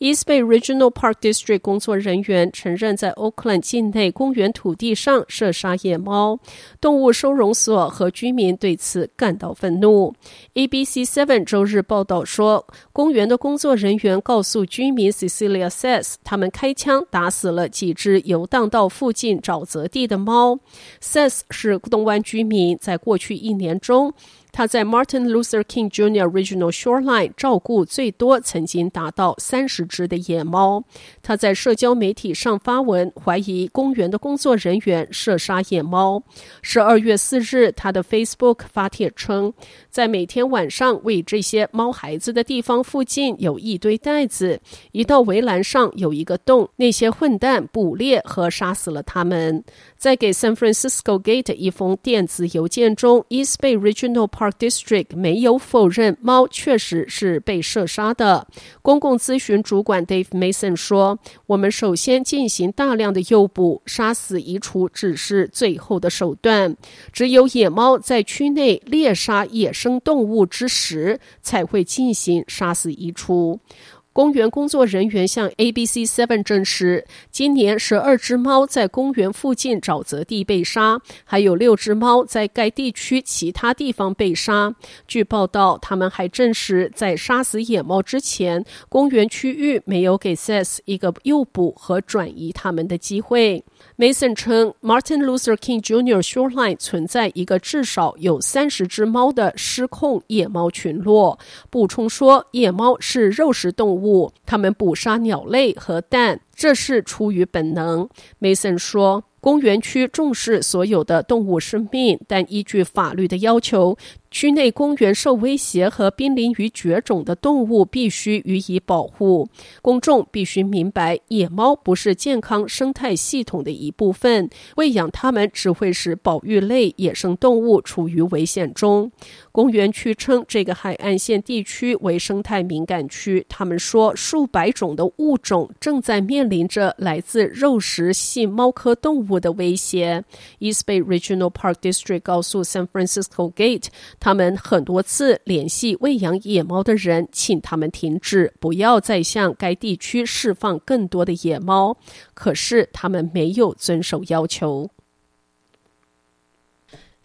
East Bay Regional Park District 工作人员承认，在 Oakland 境内公园土地上射杀野猫，动物收容所和居民对此感到愤怒。ABC Seven 周日报道说，公园的工作人员告诉居民 Cecilia says，他们开枪打死了几只游荡到附近沼泽地的猫。says 是东湾居民，在过去一年中，他在 Martin Luther King Jr. Regional Shoreline 照顾最多曾经达到三十只的野猫。他在社交媒体上发文，怀疑公园的工作人员射杀野猫。十二月四日，他的 Facebook 发帖称，在每天晚上喂这些猫孩子的地方附近有一堆袋子，一道围栏上有一个洞，那些混蛋捕猎和杀死了他们。在给 San Francisco Gate 一封电子邮件中，East Bay Regional Park District 没有否认猫确实是被射杀的。公共咨询主主管 Dave Mason 说：“我们首先进行大量的诱捕，杀死移除只是最后的手段。只有野猫在区内猎杀野生动物之时，才会进行杀死移除。”公园工作人员向 ABC Seven 证实，今年十二只猫在公园附近沼泽地被杀，还有六只猫在该地区其他地方被杀。据报道，他们还证实，在杀死野猫之前，公园区域没有给 Seth 一个诱捕和转移他们的机会。Mason 称，Martin Luther King Jr. Shoreline 存在一个至少有三十只猫的失控野猫群落。补充说，野猫是肉食动物，他们捕杀鸟类和蛋，这是出于本能。梅森说。公园区重视所有的动物生命，但依据法律的要求，区内公园受威胁和濒临于绝种的动物必须予以保护。公众必须明白，野猫不是健康生态系统的一部分，喂养它们只会使保育类野生动物处于危险中。公园区称这个海岸线地区为生态敏感区。他们说，数百种的物种正在面临着来自肉食性猫科动物的威胁。East Bay Regional Park District 告诉 San Francisco Gate，他们很多次联系喂养野猫的人，请他们停止，不要再向该地区释放更多的野猫。可是他们没有遵守要求。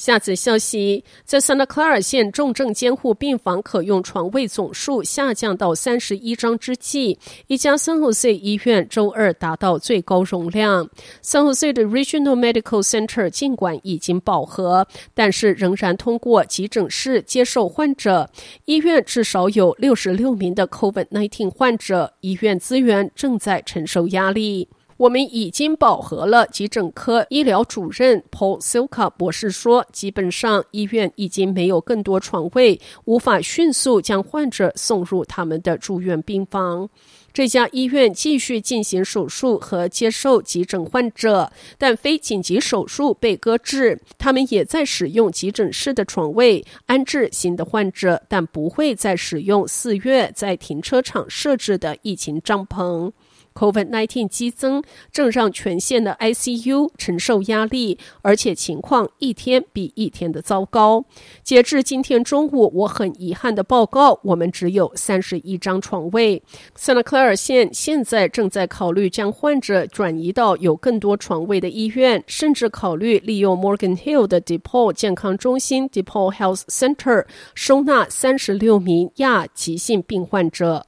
下次消息，在 Santa Clara 县重症监护病房可用床位总数下降到三十一张之际，一家 San Jose 医院周二达到最高容量。San Jose 的 Regional Medical Center 尽管已经饱和，但是仍然通过急诊室接受患者。医院至少有六十六名的 COVID-19 患者，医院资源正在承受压力。我们已经饱和了，急诊科医疗主任 Paul Silka 博士说，基本上医院已经没有更多床位，无法迅速将患者送入他们的住院病房。这家医院继续进行手术和接受急诊患者，但非紧急手术被搁置。他们也在使用急诊室的床位安置新的患者，但不会再使用四月在停车场设置的疫情帐篷。COVID-19 激增，正让全县的 ICU 承受压力，而且情况一天比一天的糟糕。截至今天中午，我很遗憾的报告，我们只有三十一张床位。Santa Clara 县现在正在考虑将患者转移到有更多床位的医院，甚至考虑利用 Morgan Hill 的 Depot 健康中心 （Depot Health Center） 收纳三十六名亚急性病患者。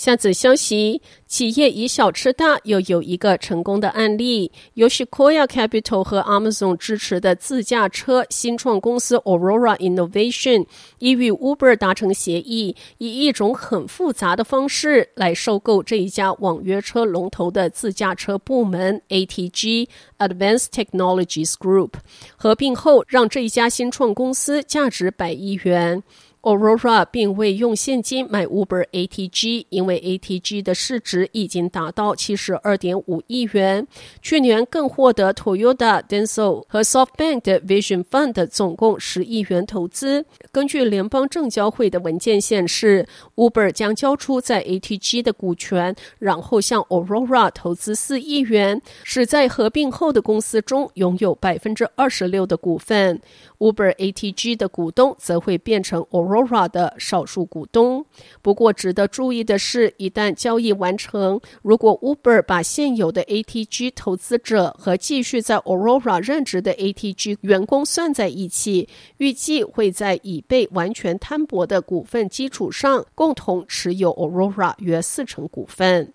下则消息：企业以小吃大，又有一个成功的案例。由 Sequoia Capital 和 Amazon 支持的自驾车新创公司 Aurora Innovation，已与 Uber 达成协议，以一种很复杂的方式来收购这一家网约车龙头的自驾车部门 ATG Advanced Technologies Group。合并后，让这一家新创公司价值百亿元。Aurora 并未用现金买 Uber ATG，因为 ATG 的市值已经达到七十二点五亿元。去年更获得 Toyota、Denso 和 SoftBank 的 Vision Fund 总共十亿元投资。根据联邦证交会的文件显示，Uber 将交出在 ATG 的股权，然后向 Aurora 投资四亿元，使在合并后的公司中拥有百分之二十六的股份。Uber ATG 的股东则会变成 Aurora 的少数股东。不过，值得注意的是，一旦交易完成，如果 Uber 把现有的 ATG 投资者和继续在 Aurora 任职的 ATG 员工算在一起，预计会在已被完全摊薄的股份基础上，共同持有 Aurora 约四成股份。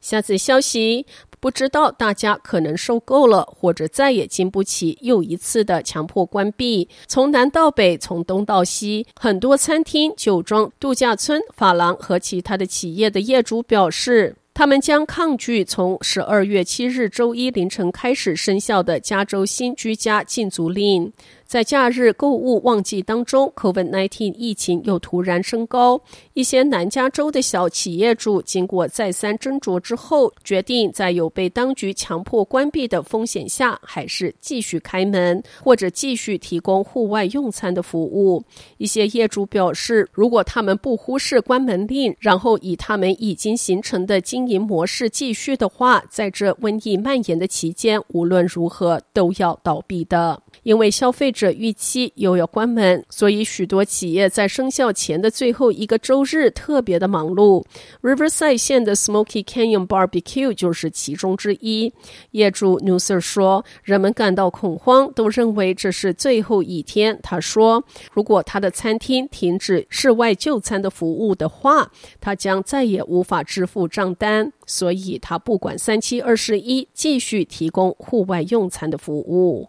下次消息。不知道大家可能受够了，或者再也经不起又一次的强迫关闭。从南到北，从东到西，很多餐厅、酒庄、度假村、发廊和其他的企业的业主表示，他们将抗拒从十二月七日周一凌晨开始生效的加州新居家禁足令。在假日购物旺季当中，COVID-19 疫情又突然升高。一些南加州的小企业主经过再三斟酌之后，决定在有被当局强迫关闭的风险下，还是继续开门，或者继续提供户外用餐的服务。一些业主表示，如果他们不忽视关门令，然后以他们已经形成的经营模式继续的话，在这瘟疫蔓延的期间，无论如何都要倒闭的。因为消费者预期又要关门，所以许多企业在生效前的最后一个周日特别的忙碌。Riverside 县的 Smoky Canyon Barbecue 就是其中之一。业主 Newser 说：“人们感到恐慌，都认为这是最后一天。”他说：“如果他的餐厅停止室外就餐的服务的话，他将再也无法支付账单，所以他不管三七二十一，继续提供户外用餐的服务。”